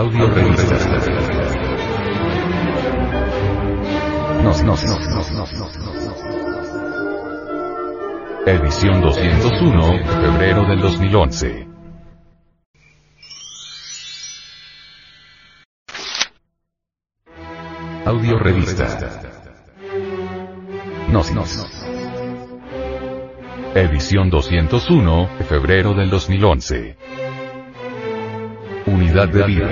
Audio revista. Nos, nos, nos, nos, nos, nos. Edición 201, febrero del 2011. Audio revista. Nos, nos. Edición 201, febrero del 2011. Unidad de vida.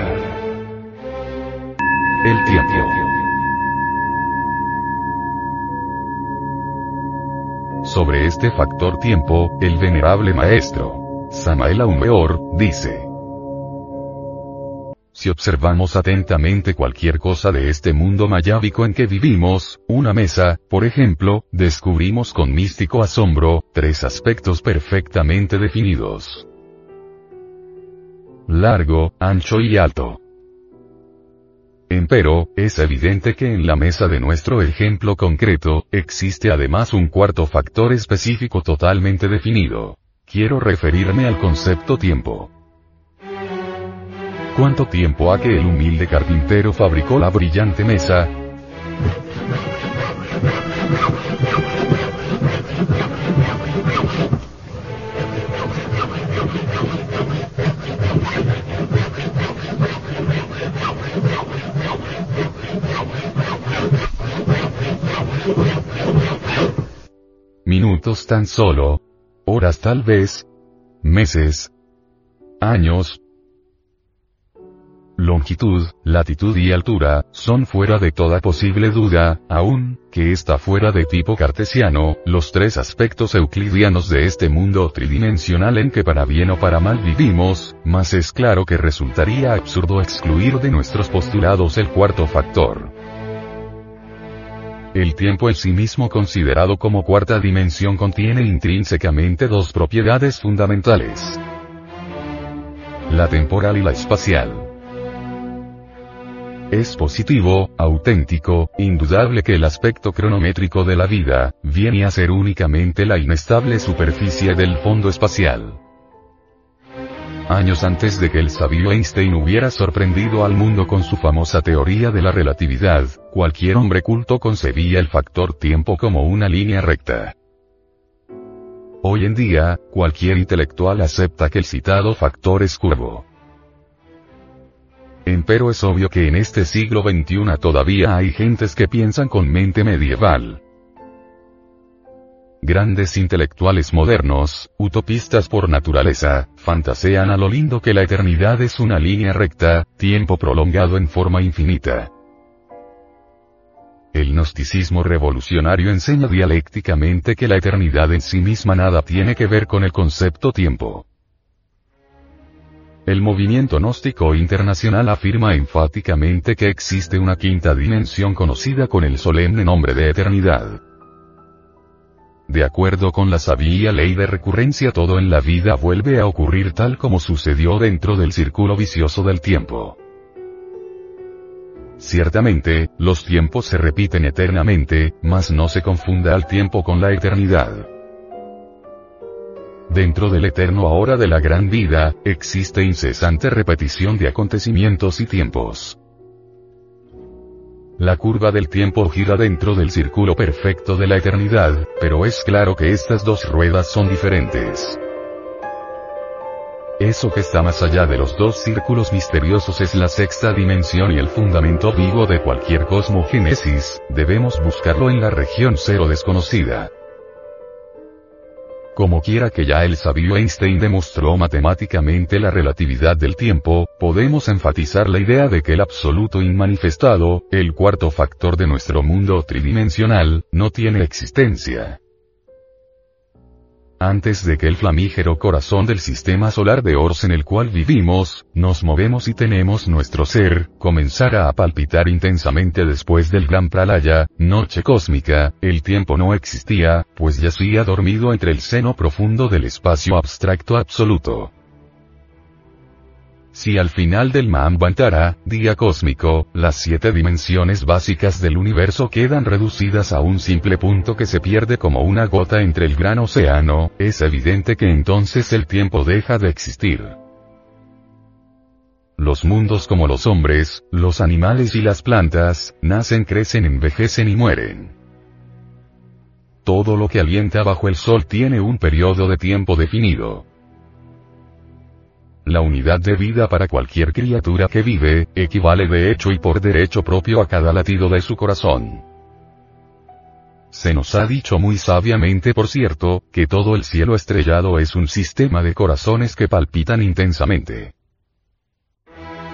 El tiempo. Sobre este factor tiempo, el venerable maestro, Samael Aumeor, dice. Si observamos atentamente cualquier cosa de este mundo mayábico en que vivimos, una mesa, por ejemplo, descubrimos con místico asombro, tres aspectos perfectamente definidos. Largo, ancho y alto. Empero, es evidente que en la mesa de nuestro ejemplo concreto, existe además un cuarto factor específico totalmente definido. Quiero referirme al concepto tiempo. ¿Cuánto tiempo ha que el humilde carpintero fabricó la brillante mesa? Tan solo. Horas tal vez. Meses. Años. Longitud, latitud y altura, son fuera de toda posible duda, aun, que está fuera de tipo cartesiano, los tres aspectos euclidianos de este mundo tridimensional en que para bien o para mal vivimos, mas es claro que resultaría absurdo excluir de nuestros postulados el cuarto factor. El tiempo en sí mismo considerado como cuarta dimensión contiene intrínsecamente dos propiedades fundamentales. La temporal y la espacial. Es positivo, auténtico, indudable que el aspecto cronométrico de la vida, viene a ser únicamente la inestable superficie del fondo espacial. Años antes de que el sabio Einstein hubiera sorprendido al mundo con su famosa teoría de la relatividad, cualquier hombre culto concebía el factor tiempo como una línea recta. Hoy en día, cualquier intelectual acepta que el citado factor es curvo. Empero es obvio que en este siglo XXI todavía hay gentes que piensan con mente medieval. Grandes intelectuales modernos, utopistas por naturaleza, fantasean a lo lindo que la eternidad es una línea recta, tiempo prolongado en forma infinita. El gnosticismo revolucionario enseña dialécticamente que la eternidad en sí misma nada tiene que ver con el concepto tiempo. El movimiento gnóstico internacional afirma enfáticamente que existe una quinta dimensión conocida con el solemne nombre de eternidad. De acuerdo con la sabia ley de recurrencia todo en la vida vuelve a ocurrir tal como sucedió dentro del círculo vicioso del tiempo. Ciertamente, los tiempos se repiten eternamente, mas no se confunda al tiempo con la eternidad. Dentro del eterno ahora de la gran vida, existe incesante repetición de acontecimientos y tiempos. La curva del tiempo gira dentro del círculo perfecto de la eternidad, pero es claro que estas dos ruedas son diferentes. Eso que está más allá de los dos círculos misteriosos es la sexta dimensión y el fundamento vivo de cualquier cosmogénesis, debemos buscarlo en la región cero desconocida. Como quiera que ya el sabio Einstein demostró matemáticamente la relatividad del tiempo, podemos enfatizar la idea de que el absoluto inmanifestado, el cuarto factor de nuestro mundo tridimensional, no tiene existencia. Antes de que el flamígero corazón del sistema solar de Ors en el cual vivimos, nos movemos y tenemos nuestro ser, comenzara a palpitar intensamente después del gran pralaya, noche cósmica, el tiempo no existía, pues yacía dormido entre el seno profundo del espacio abstracto absoluto. Si al final del Mahambantara, día cósmico, las siete dimensiones básicas del universo quedan reducidas a un simple punto que se pierde como una gota entre el gran océano, es evidente que entonces el tiempo deja de existir. los mundos como los hombres, los animales y las plantas, nacen, crecen, envejecen y mueren. Todo lo que alienta bajo el sol tiene un periodo de tiempo definido. La unidad de vida para cualquier criatura que vive, equivale de hecho y por derecho propio a cada latido de su corazón. Se nos ha dicho muy sabiamente por cierto, que todo el cielo estrellado es un sistema de corazones que palpitan intensamente.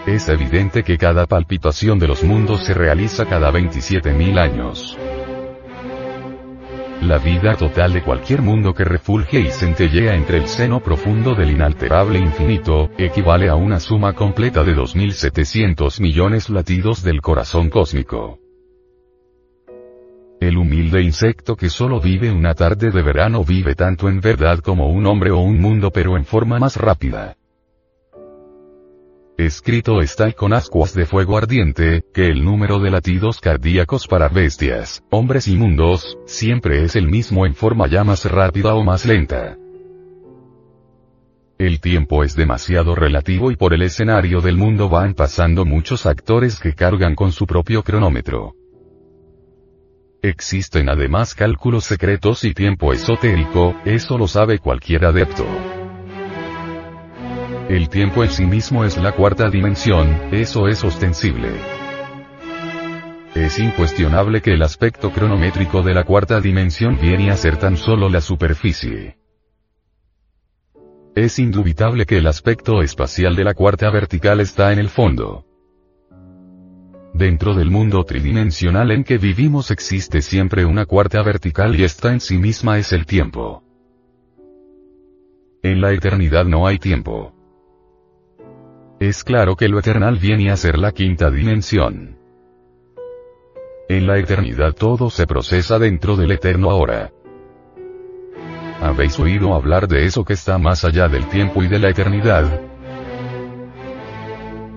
Es evidente que cada palpitación de los mundos se realiza cada 27.000 años. La vida total de cualquier mundo que refulge y centellea entre el seno profundo del inalterable infinito, equivale a una suma completa de 2.700 millones latidos del corazón cósmico. El humilde insecto que solo vive una tarde de verano vive tanto en verdad como un hombre o un mundo pero en forma más rápida. Escrito está con ascuas de fuego ardiente, que el número de latidos cardíacos para bestias, hombres y mundos, siempre es el mismo en forma ya más rápida o más lenta. El tiempo es demasiado relativo y por el escenario del mundo van pasando muchos actores que cargan con su propio cronómetro. Existen además cálculos secretos y tiempo esotérico, eso lo sabe cualquier adepto. El tiempo en sí mismo es la cuarta dimensión, eso es ostensible. Es incuestionable que el aspecto cronométrico de la cuarta dimensión viene a ser tan solo la superficie. Es indubitable que el aspecto espacial de la cuarta vertical está en el fondo. Dentro del mundo tridimensional en que vivimos existe siempre una cuarta vertical y esta en sí misma es el tiempo. En la eternidad no hay tiempo. Es claro que lo eternal viene a ser la quinta dimensión. En la eternidad todo se procesa dentro del eterno ahora. ¿Habéis oído hablar de eso que está más allá del tiempo y de la eternidad?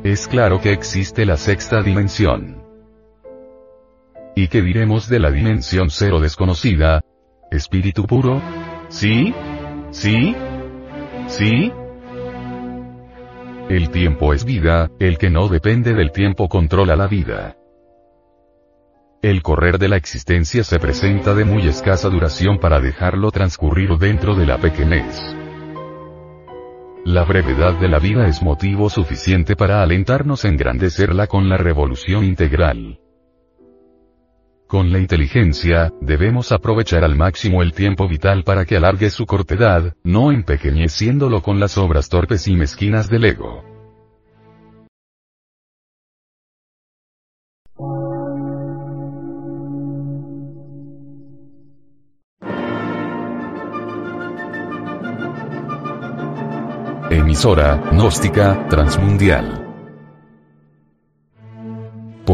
Es claro que existe la sexta dimensión. ¿Y qué diremos de la dimensión cero desconocida? ¿Espíritu puro? ¿Sí? ¿Sí? ¿Sí? El tiempo es vida, el que no depende del tiempo controla la vida. El correr de la existencia se presenta de muy escasa duración para dejarlo transcurrir dentro de la pequeñez. La brevedad de la vida es motivo suficiente para alentarnos a engrandecerla con la revolución integral. Con la inteligencia, debemos aprovechar al máximo el tiempo vital para que alargue su cortedad, no empequeñeciéndolo con las obras torpes y mezquinas del ego. Emisora, gnóstica, transmundial